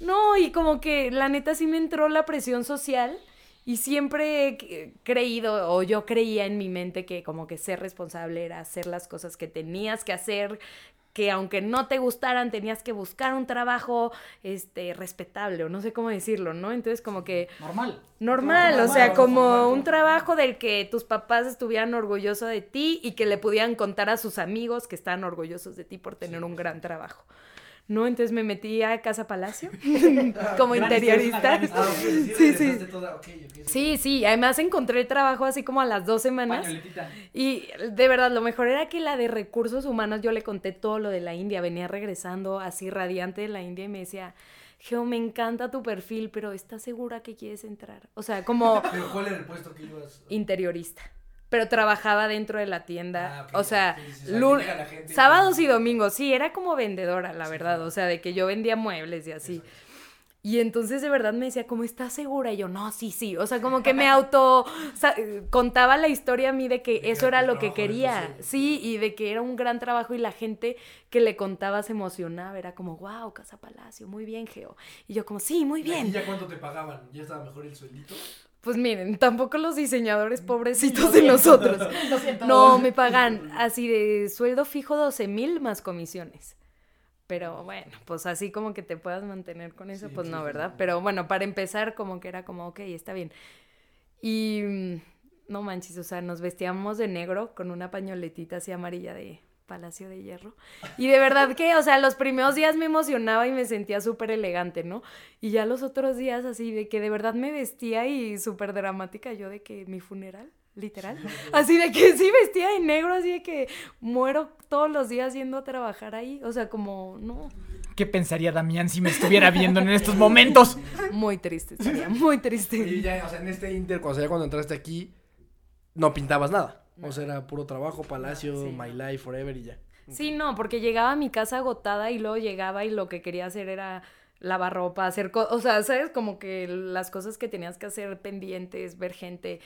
No, y como que la neta sí me entró la presión social y siempre he creído, o yo creía en mi mente que como que ser responsable era hacer las cosas que tenías que hacer, que aunque no te gustaran tenías que buscar un trabajo este respetable o no sé cómo decirlo, ¿no? Entonces como que Normal. Normal, o sea, como un trabajo del que tus papás estuvieran orgullosos de ti y que le pudieran contar a sus amigos que estaban orgullosos de ti por tener un gran trabajo. ¿No? Entonces me metí a Casa Palacio [LAUGHS] como interiorista. Ah, sí, Sí, sí. toda- Sí, sí, además encontré trabajo así como a las dos semanas. Y de verdad, lo mejor era que la de recursos humanos, yo le conté todo lo de la India, venía regresando así radiante de la India y me decía, Geo, me encanta tu perfil, pero ¿estás segura que quieres entrar? O sea, como [LAUGHS] Pero ¿cuál era el puesto que ibas? interiorista. Pero trabajaba dentro de la tienda. Ah, o sea, sí, o sea, gente y- sábados y domingos. Sí, era como vendedora, la verdad. O sea, de que yo vendía muebles y así. Y entonces de verdad me decía, ¿cómo estás segura? Y yo, no, sí, sí. O sea, como que me [LAUGHS] auto contaba la historia a mí de que eso era lo que quería. Sí, y de que era un gran trabajo y la gente que le contaba se emocionaba. Era como, wow, Casa Palacio, muy bien, Geo. Y yo como, sí, muy ¿Y bien. ya cuánto te pagaban? ¿Ya estaba mejor el sueldito? Pues miren, tampoco los diseñadores pobrecitos de nosotros. 200. No, me pagan así de sueldo fijo 12 mil más comisiones. Pero bueno, pues así como que te puedas mantener con eso, Sí, pues no, ¿verdad? sí. Pero bueno, para empezar como que era como, ok, está bien. Y mm, no manches, o sea, nos vestíamos de negro con una pañoletita así amarilla de Palacio de Hierro. Y de verdad que, o sea, los primeros días me emocionaba y me sentía súper elegante, ¿no? Y ya los otros días así de que de verdad me vestía y súper dramática yo de que mi funeral, literal. Así de que sí vestía de negro, así de que muero todos los días yendo a trabajar ahí. O sea, como, no, ¿Qué pensaría Damián si me estuviera viendo en estos momentos? muy triste, estaría muy Y triste. ya, o sea, en este inter, cuando, ya cuando entraste aquí, no pintabas nada. O sea, era puro trabajo, palacio, Sí, my no. life, forever y ya. Sí, no, porque llegaba a mi casa agotada y luego llegaba y lo que quería hacer era lavar ropa, hacer cosas, o sea, ¿sabes? Como que las cosas que tenías que hacer pendientes, ver gente,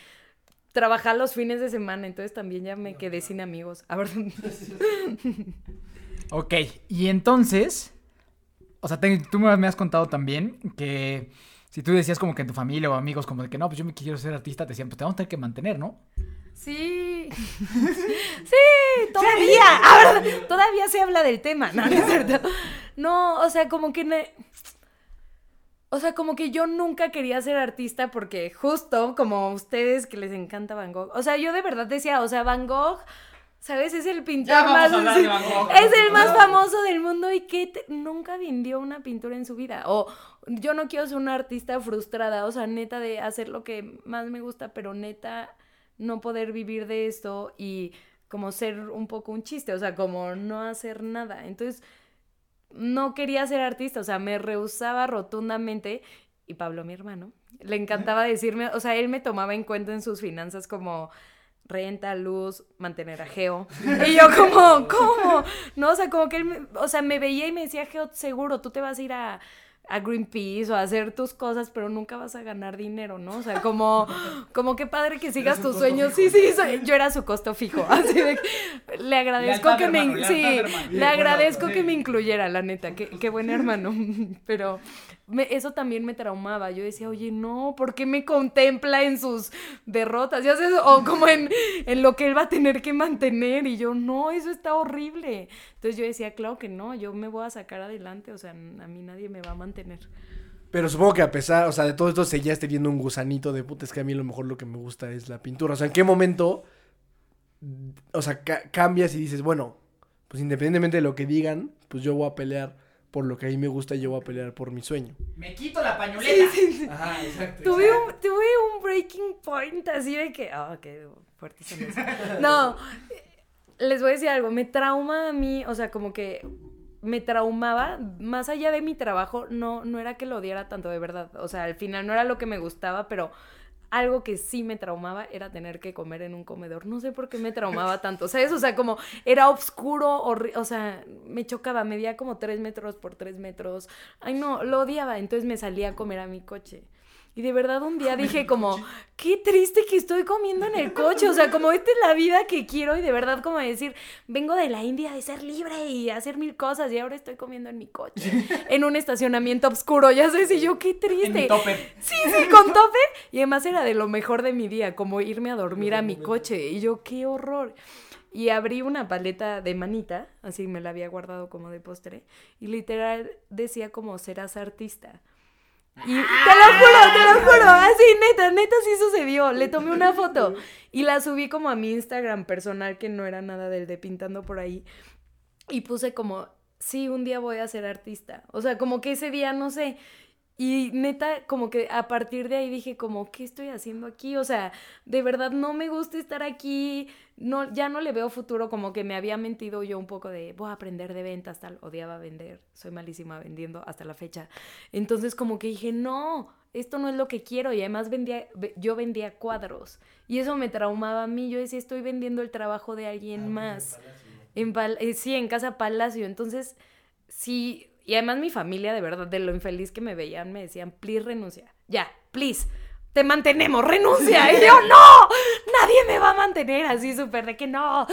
trabajar los fines de semana, entonces también ya me quedé sin amigos. A ver, [LAUGHS] [LAUGHS] Ok, y entonces, o sea, te- tú me has contado también que si tú decías como que en tu familia o amigos como de que no, pues yo me quiero ser artista, te decían, pues te vamos a tener que mantener, ¿no? sí, [LAUGHS] sí, todavía, ahora, todavía se habla del tema, no, no es cierto. No, o sea, como que... ne- O sea, como que yo nunca quería ser artista porque justo como a ustedes que les encanta Van Gogh. O sea, yo de verdad decía, o sea, Van Gogh, ¿sabes? Es el pintor Ya vamos más... a hablar de Van Gogh. Es el más famoso del mundo y que te- nunca vendió una pintura en su vida. O yo no quiero ser una artista frustrada, o sea, neta de hacer lo que más me gusta, pero neta no poder vivir de esto y como ser un poco un chiste, o sea, como no hacer nada. Entonces, no quería ser artista, o sea, me rehusaba rotundamente. Y Pablo, mi hermano, le encantaba decirme, o sea, él me tomaba en cuenta en sus finanzas como renta, luz, mantener a Geo. Y yo como, ¿cómo? No, o sea, como que él, me- o sea, me veía y me decía, Geo, seguro, tú te vas a ir a, a Greenpeace o a hacer tus cosas, pero nunca vas a ganar dinero, ¿no? O sea, como, [LAUGHS] como qué padre que sigas tus sueños. fijo. Sí, sí, soy- yo era su costo fijo. [LAUGHS] Así de que le agradezco que me, hermano, sí, lealtad, hermano. le agradezco sí. que me incluyera, la neta, qué, qué buen hermano. [LAUGHS] Pero me- eso también me traumaba. Yo decía, oye, no, ¿por qué me contempla en sus derrotas? Ya sabes, o como en, en lo que él va a tener que mantener. Y yo, no, eso está horrible. Entonces yo decía, claro que no, yo me voy a sacar adelante. O sea, a mí nadie me va a mantener. Pero supongo que a pesar, o sea, de todo esto seguías teniendo un gusanito de puta, es que a mí a lo mejor lo que me gusta es la pintura. O sea, ¿en qué momento, o sea, ca- cambias y dices, bueno, pues independientemente de lo que digan, pues yo voy a pelear por lo que a mí me gusta y yo voy a pelear por mi sueño? Me quito la pañoleta. Ajá, exacto. Tuve un, tuve un breaking point así de que. Ah, qué fuertísimo. [LAUGHS] No, les voy a decir algo. Me trauma a mí, o sea, como que me traumaba, más allá de mi trabajo, no, no era que lo odiara tanto de verdad. O sea, al final no era lo que me gustaba, pero algo que sí me traumaba era tener que comer en un comedor. No sé por qué me traumaba [LAUGHS] tanto, ¿sabes? O sea, como era oscuro, o sea, me chocaba, medía como tres metros por tres metros. Ay, no, lo odiaba. Entonces me salía a comer a mi coche. Y de verdad un día dije como, qué triste que estoy comiendo en el coche. O sea, como esta es la vida que quiero y de verdad como decir, vengo de la India de ser libre y hacer mil cosas y ahora estoy comiendo en mi coche. En un estacionamiento oscuro, ya sé, y yo qué triste. Sí, sí, con topper. Y además era de lo mejor de mi día, como irme a dormir a mi coche. Y yo, qué horror. Y abrí una paleta de manita, así me la había guardado como de postre, y literal decía como serás artista. Y te lo juro, te lo juro, así neta, neta sí sucedió. Le tomé una foto y la subí como a mi Instagram personal, que no era nada del de pintando por ahí. Y puse como, sí, un día voy a ser artista. O sea, como que ese día, no sé, y neta, como que a partir de ahí dije como, ¿qué estoy haciendo aquí? O sea, de verdad no me gusta estar aquí, no, ya no le veo futuro, como que me había mentido yo un poco de, voy a aprender de ventas, tal, odiaba vender, soy malísima vendiendo hasta la fecha. Entonces como que dije, no, esto no es lo que quiero y además vendía, yo vendía cuadros y eso me traumaba a mí, yo decía, estoy vendiendo el trabajo de alguien ah, más. En, eh, sí, en Casa Palacio, entonces sí y además mi familia, de verdad, de lo infeliz que me veían, me decían, please renuncia. Ya, please. Te mantenemos, renuncia. Y yo, no, nadie me va a mantener así súper de que no,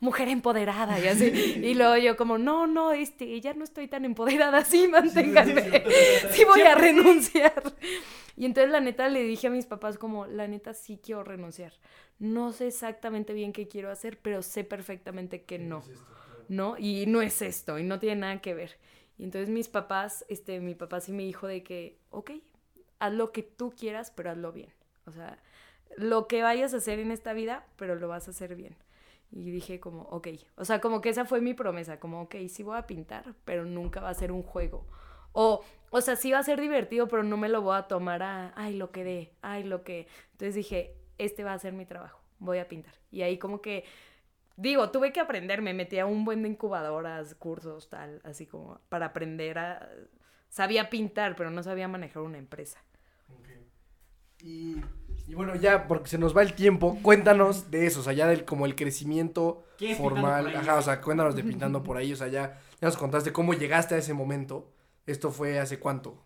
mujer empoderada y así. Y luego yo como, no, no, este, ya no estoy tan empoderada así, manténganme. Sí voy a renunciar. Y entonces la neta le dije a mis papás como, la neta sí quiero renunciar. No sé exactamente bien qué quiero hacer, pero sé perfectamente que no. ¿No? Y no es esto, y no tiene nada que ver. Y entonces mis papás, este, mi papá sí me dijo de que, ok, haz lo que tú quieras, pero hazlo bien. O sea, lo que vayas a hacer en esta vida, pero lo vas a hacer bien. Y dije como, ok, o sea, como que esa fue mi promesa, como, ok, sí voy a pintar, pero nunca va a ser un juego. O, o sea, sí va a ser divertido, pero no me lo voy a tomar a, ay, lo que dé, ay, lo que... Entonces dije, este va a ser mi trabajo, voy a pintar. Y ahí como que Digo, tuve que aprender, me metí a un buen de incubadoras, cursos, tal, así como para aprender a... Sabía pintar, pero no sabía manejar una empresa. Y, y, bueno, ya, porque se nos va el tiempo, cuéntanos de eso, o sea, ya del como el crecimiento formal, ajá, o sea, cuéntanos de pintando por ahí, o sea, ya, ya nos contaste cómo llegaste a ese momento, esto fue hace cuánto,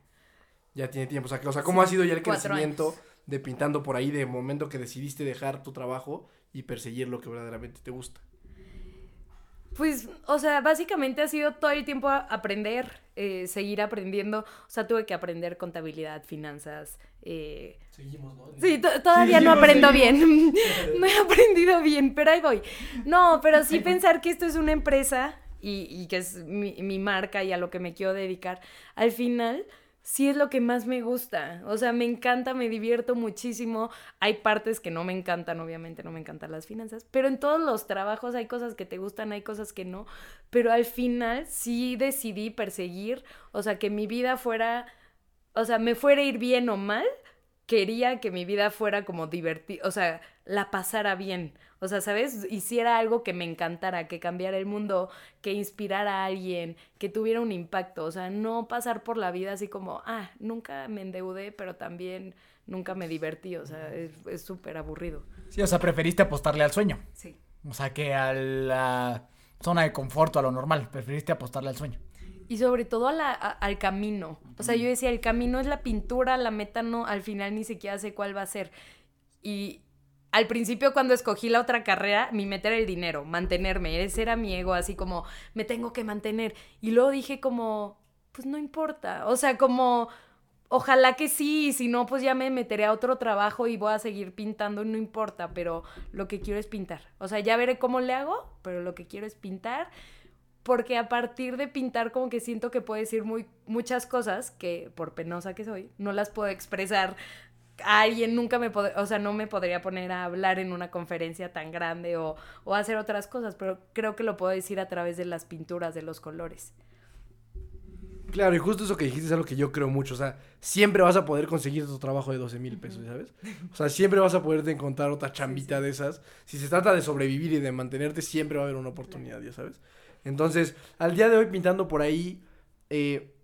ya tiene tiempo, o sea, o sea ¿cómo ha sido ya el crecimiento de pintando por ahí de momento que decidiste dejar tu trabajo y perseguir lo que verdaderamente te gusta? Pues, o sea, básicamente ha sido todo el tiempo aprender, eh, seguir aprendiendo. O sea, tuve que aprender contabilidad, finanzas. Eh... Seguimos, ¿no? Sí, todavía no aprendo bien. [LAUGHS] no he aprendido bien, pero ahí voy. No, pero sí pensar que esto es una empresa y, y que es mi, mi marca y a lo que me quiero dedicar. Al final sí es lo que más me gusta. O sea, me encanta, me divierto muchísimo. Hay partes que no me encantan, obviamente no me encantan las finanzas, pero en todos los trabajos hay cosas que te gustan, hay cosas que no. Pero al final sí decidí perseguir, o sea, que mi vida fuera, o sea, me fuera a ir bien o mal, quería que mi vida fuera como divertida, o sea, la pasara bien. O sea, ¿sabes? Hiciera algo que me encantara, que cambiara el mundo, que inspirara a alguien, que tuviera un impacto. O sea, no pasar por la vida así como, ah, nunca me endeudé, pero también nunca me divertí. O sea, es súper aburrido. Sí, o sea, preferiste apostarle al sueño. Sí. O sea, que a la zona de confort o a lo normal, preferiste apostarle al sueño. Y sobre todo al camino. O sea, yo decía, el camino es la pintura, la meta no, al final ni siquiera sé cuál va a ser. Y, al principio cuando escogí la otra carrera, mi meta era el dinero, mantenerme, ese era mi ego, así como, me tengo que mantener. Y luego dije como, pues no importa, o sea, como, ojalá que sí, si no, pues ya me meteré a otro trabajo y voy a seguir pintando, no importa, pero lo que quiero es pintar. O sea, ya veré cómo le hago, pero lo que quiero es pintar. Porque a partir de pintar como que siento que puedo decir muy, muchas cosas que por penosa que soy, no las puedo expresar alguien nunca me podría, o sea, no me podría poner a hablar en una conferencia tan grande o, o, hacer otras cosas, pero creo que lo puedo decir a través de las pinturas, de los colores. Claro, y justo eso que dijiste es algo que yo creo mucho, o sea, siempre vas a poder conseguir tu trabajo de 12 mil pesos, ¿sabes? O sea, siempre vas a poder encontrar otra chambita de esas. Si se trata de sobrevivir y de mantenerte, siempre va a haber una oportunidad, ya sabes. Entonces, al día de hoy pintando por ahí, eh,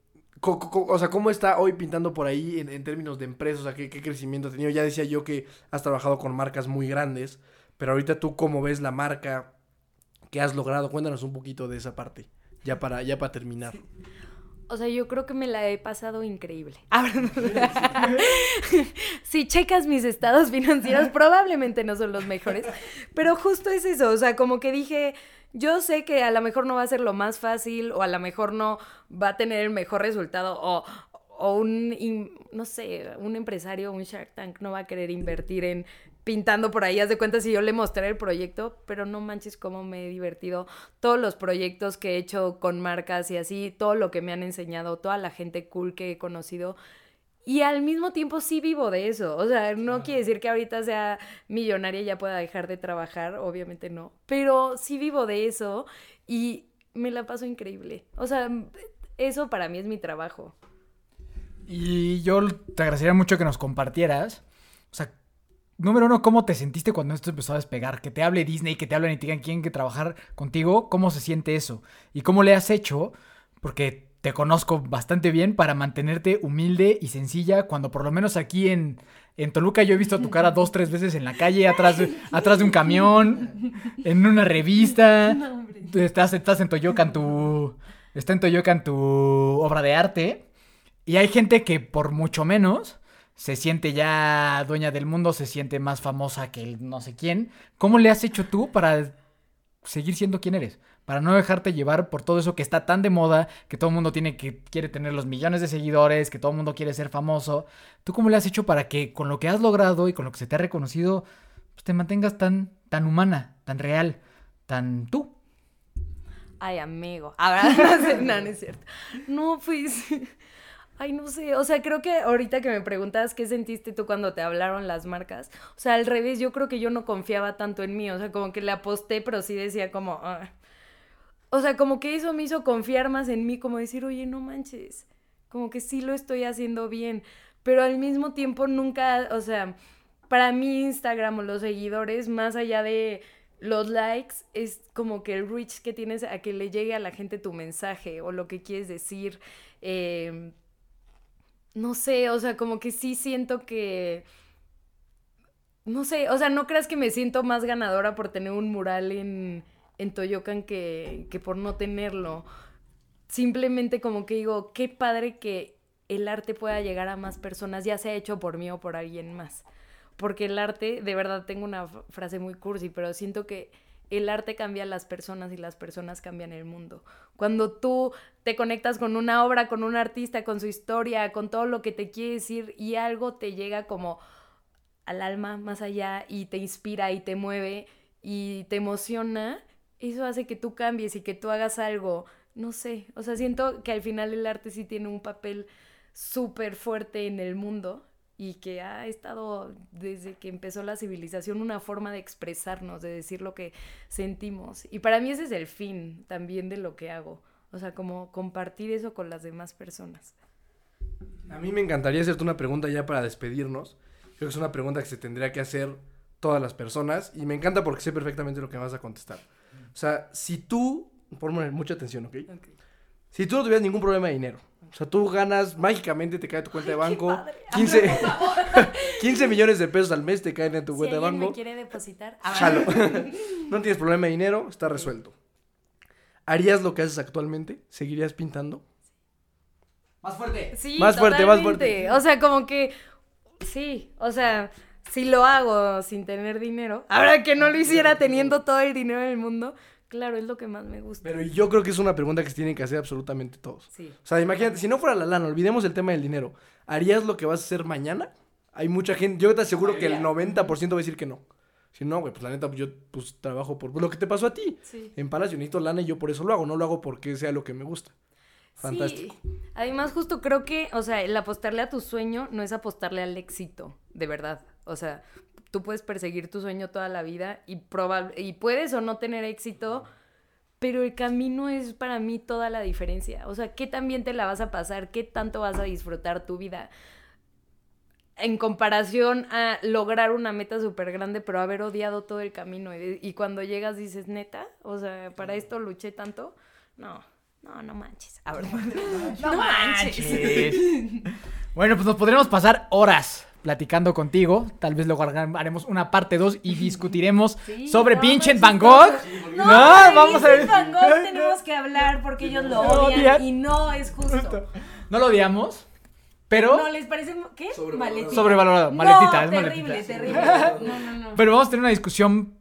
o sea, ¿cómo está hoy pintando por ahí en, términos de empresas? O sea, ¿qué, crecimiento ha tenido? Ya decía yo que has trabajado con marcas muy grandes, pero ahorita tú cómo ves la marca que has logrado. Cuéntanos un poquito de esa parte, ya para, ya para terminar. O sea, yo creo que me la he pasado increíble. [LAUGHS] si checas mis estados financieros, probablemente no son los mejores. Pero justo es eso. O sea, como que dije, yo sé que a lo mejor no va a ser lo más fácil o a lo mejor no va a tener el mejor resultado o, o un, no sé, un empresario, un Shark Tank no va a querer invertir en pintando por ahí, haz de cuenta si yo le mostré el proyecto, pero no manches cómo me he divertido, todos los proyectos que he hecho con marcas y así, todo lo que me han enseñado, toda la gente cool que he conocido. Y al mismo tiempo sí vivo de eso. O sea, no quiere decir que ahorita sea millonaria y ya pueda dejar de trabajar, obviamente no. Pero sí vivo de eso y me la paso increíble. O sea, eso para mí es mi trabajo. Y yo te agradecería mucho que nos compartieras. O sea, número uno, ¿cómo te sentiste cuando esto empezó a despegar? Que te hable Disney, que te hablen y te digan quién que trabajar contigo. ¿Cómo se siente eso? ¿Y cómo le has hecho? Porque te conozco bastante bien para mantenerte humilde y sencilla cuando por lo menos aquí en, en Toluca yo he visto tu cara dos, tres veces en la calle, atrás de, atrás de un camión, en una revista. estás, estás en Toyocan tu... Está en Toyocan tu obra de arte. Y hay gente que por mucho menos se siente ya dueña del mundo, se siente más famosa que el no sé quién. ¿Cómo le has hecho tú para seguir siendo quien eres? Para no dejarte llevar por todo eso que está tan de moda, que todo el mundo tiene que quiere tener los millones de seguidores, que todo el mundo quiere ser famoso. ¿Tú cómo le has hecho para que con lo que has logrado y con lo que se te ha reconocido, pues te mantengas tan tan humana, tan real, tan tú? Ay, amigo. [LAUGHS] Ahora no, no es cierto. No, pues [LAUGHS] Ay, no sé, o sea, creo que ahorita que me preguntas qué sentiste tú cuando te hablaron las marcas, o sea, al revés, yo creo que yo no confiaba tanto en mí, o sea, como que le aposté, pero sí decía como, ah". O sea, como que eso me hizo confiar más en mí, como decir, oye, no manches, como que sí lo estoy haciendo bien, pero al mismo tiempo nunca, o sea, para mí Instagram o los seguidores, más allá de los likes, es como que el reach que tienes a que le llegue a la gente tu mensaje o lo que quieres decir. Eh, no sé, o sea, como que sí siento que... No sé, o sea, no creas que me siento más ganadora por tener un mural en, en Toyocan que, que por no tenerlo. Simplemente como que digo, qué padre que el arte pueda llegar a más personas, ya sea hecho por mí o por alguien más. Porque el arte, de verdad tengo una frase muy cursi, pero siento que el arte cambia a las personas y las personas cambian el mundo. Cuando tú te conectas con una obra, con un artista, con su historia, con todo lo que te quiere decir y algo te llega como al alma más allá y te inspira y te mueve y te emociona, eso hace que tú cambies y que tú hagas algo, no sé, o sea, siento que al final el arte sí tiene un papel súper fuerte en el mundo y que ha estado desde que empezó la civilización una forma de expresarnos, de decir lo que sentimos. Y para mí ese es el fin también de lo que hago. O sea, como compartir eso con las demás personas. A mí me encantaría hacerte una pregunta ya para despedirnos. Creo que es una pregunta que se tendría que hacer todas las personas y me encanta porque sé perfectamente lo que vas a contestar. O sea, si tú, ponme mucha atención, ¿ok? Si tú no tuvieras ningún problema de dinero, o sea, tú ganas, mágicamente te cae tu cuenta de banco. 15, 15 [LAUGHS] [LAUGHS] millones de pesos al mes te caen en tu cuenta de banco. me quiere depositar? [LAUGHS] Jalo. no tienes problema de dinero, está resuelto. ¿Harías lo que haces actualmente? ¿Seguirías pintando? Más fuerte. Sí, más fuerte, más fuerte. O sea, como que sí, o sea, si lo hago sin tener dinero, ahora que no lo hiciera teniendo todo el dinero del mundo, Claro, es lo que más me gusta. Pero yo creo que es una pregunta que se tienen que hacer absolutamente todos. Sí. O sea, imagínate, si no fuera la lana, olvidemos el tema del dinero. ¿Harías lo que vas a hacer mañana? Hay mucha gente, yo te aseguro que el 90% va a decir que no. Si no, güey, pues la neta, yo pues trabajo por lo que te pasó a ti. Sí. En Palacio necesito lana y yo por eso lo hago, no lo hago porque sea lo que me gusta. Fantástico. Sí. Además, justo creo que, o sea, el apostarle a tu sueño no es apostarle al éxito, de verdad. O sea, tú puedes perseguir tu sueño toda la vida y, y puedes o no tener éxito, pero el camino es para mí toda la diferencia. O sea, ¿qué tan bien te la vas a pasar? ¿Qué tanto vas a disfrutar tu vida? En comparación a lograr una meta súper grande, pero haber odiado todo el camino. Y, y, cuando llegas dices, neta, o sea, para esto luché tanto. No, no, no manches. A ver, no, [LAUGHS] manches. [LAUGHS] bueno, pues nos podríamos pasar horas platicando contigo. Tal vez luego haremos una parte 2 y discutiremos [LAUGHS] sobre pinche Van Gogh. No, No, de vamos a ver. Vincent Van Gogh tenemos que hablar porque ellos lo odian y no es justo. No lo odiamos, pero, No, ¿les parece qué? Sobrevalorado. Maletita. Sobrevalorado, No, maletita, es terrible, maletita. terrible. [LAUGHS] No, no, no. pero vamos a tener una discusión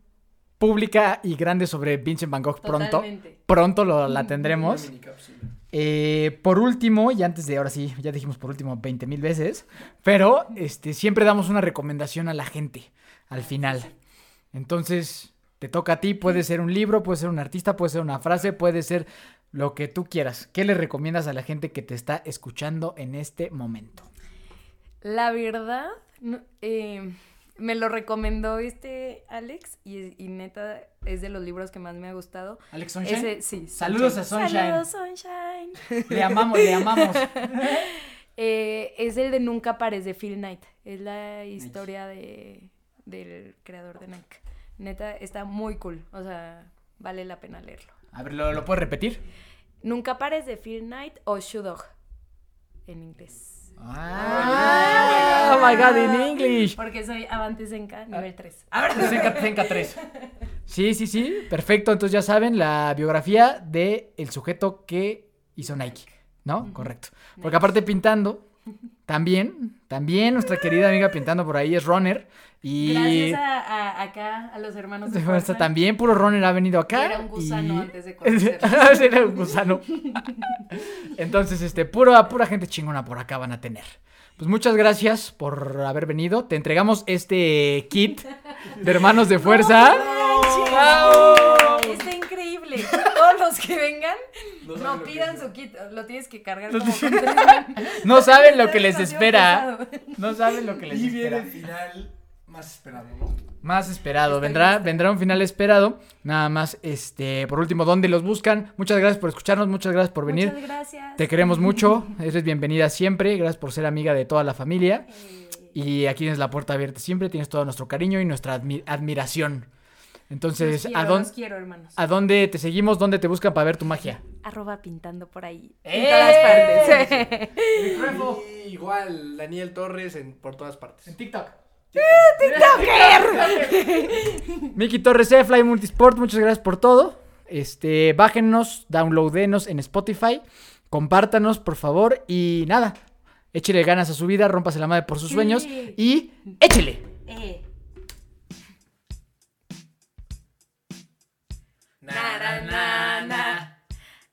pública y grande sobre Vincent Van Gogh pronto. Totalmente. Pronto lo, la Una tendremos. mini cápsula. Eh, por último, y antes de ahora sí, ya dijimos por último 20 mil veces, pero este, siempre damos una recomendación a la gente al final. Entonces, te toca a ti, puede ser un libro, puede ser un artista, puede ser una frase, puede ser lo que tú quieras. ¿Qué le recomiendas a la gente que te está escuchando en este momento? La verdad, eh, me lo recomendó este Alex y, y neta es de los libros que más me ha gustado. Alex Ese, sí. Saludos a Sunshine. Saludos, Sunshine. [LAUGHS] Le amamos, le amamos. [LAUGHS] Eh, es el de Nunca pares de Phil Knight. Es la historia de, del creador de Nike. Neta, está muy cool. O sea, vale la pena leerlo. A ver, ¿lo, lo puedes repetir? Nunca pares de Phil Knight o Shoe Dog en inglés. Ah, oh my god, in English. Porque soy Avantes en K, nivel 3. Zenka, Zenka 3. Sí, sí, sí, perfecto. Entonces ya saben la biografía de el sujeto que hizo Nike, ¿no? Correcto. Porque aparte pintando, también, también nuestra querida amiga pintando por ahí es runner. Y Gracias a, a- acá, a los hermanos de [LAUGHS] fuerza. también puro runner ha venido acá. Era un gusano y- [LAUGHS] antes de conocerlo. [LAUGHS] Era un gusano. Entonces, este, pura, pura gente chingona por acá van a tener. Pues muchas gracias por haber venido. Te entregamos este kit de hermanos de fuerza. Está increíble. Todos los que vengan, No no, saben lo que pidan su kit. Lo tienes que cargar Lo como tienes- con tres- [LAUGHS] No saben lo [LAUGHS] que les espera. No saben lo que les Y viene el espera. final más esperado, ¿no? Más esperado. Vendrá, vendrá un final esperado. Nada más, este, por último, ¿dónde los buscan? Muchas gracias por escucharnos, muchas gracias por venir. Muchas gracias. Te queremos [LAUGHS] mucho, eres bienvenida siempre, gracias por ser amiga de toda la familia. Eh, Y aquí tienes la puerta abierta siempre, tienes todo nuestro cariño y nuestra admi- admiración. Entonces, los quiero, ¿a, dónde, los quiero, hermanos. ¿a dónde te seguimos? ¿Dónde te buscan para ver tu magia? Arroba pintando por ahí. ¡Eh! En todas partes. Y igual, Daniel Torres en, por todas partes. TikTok. [LAUGHS] [LAUGHS] Miki Torres Fly Multisport, muchas gracias por todo. Este, bájenos, downloadenos en Spotify, compártanos, por favor, y nada, échele ganas a su vida, rómpase la madre por sus sueños y échele. Eh. Na, na, na. Na,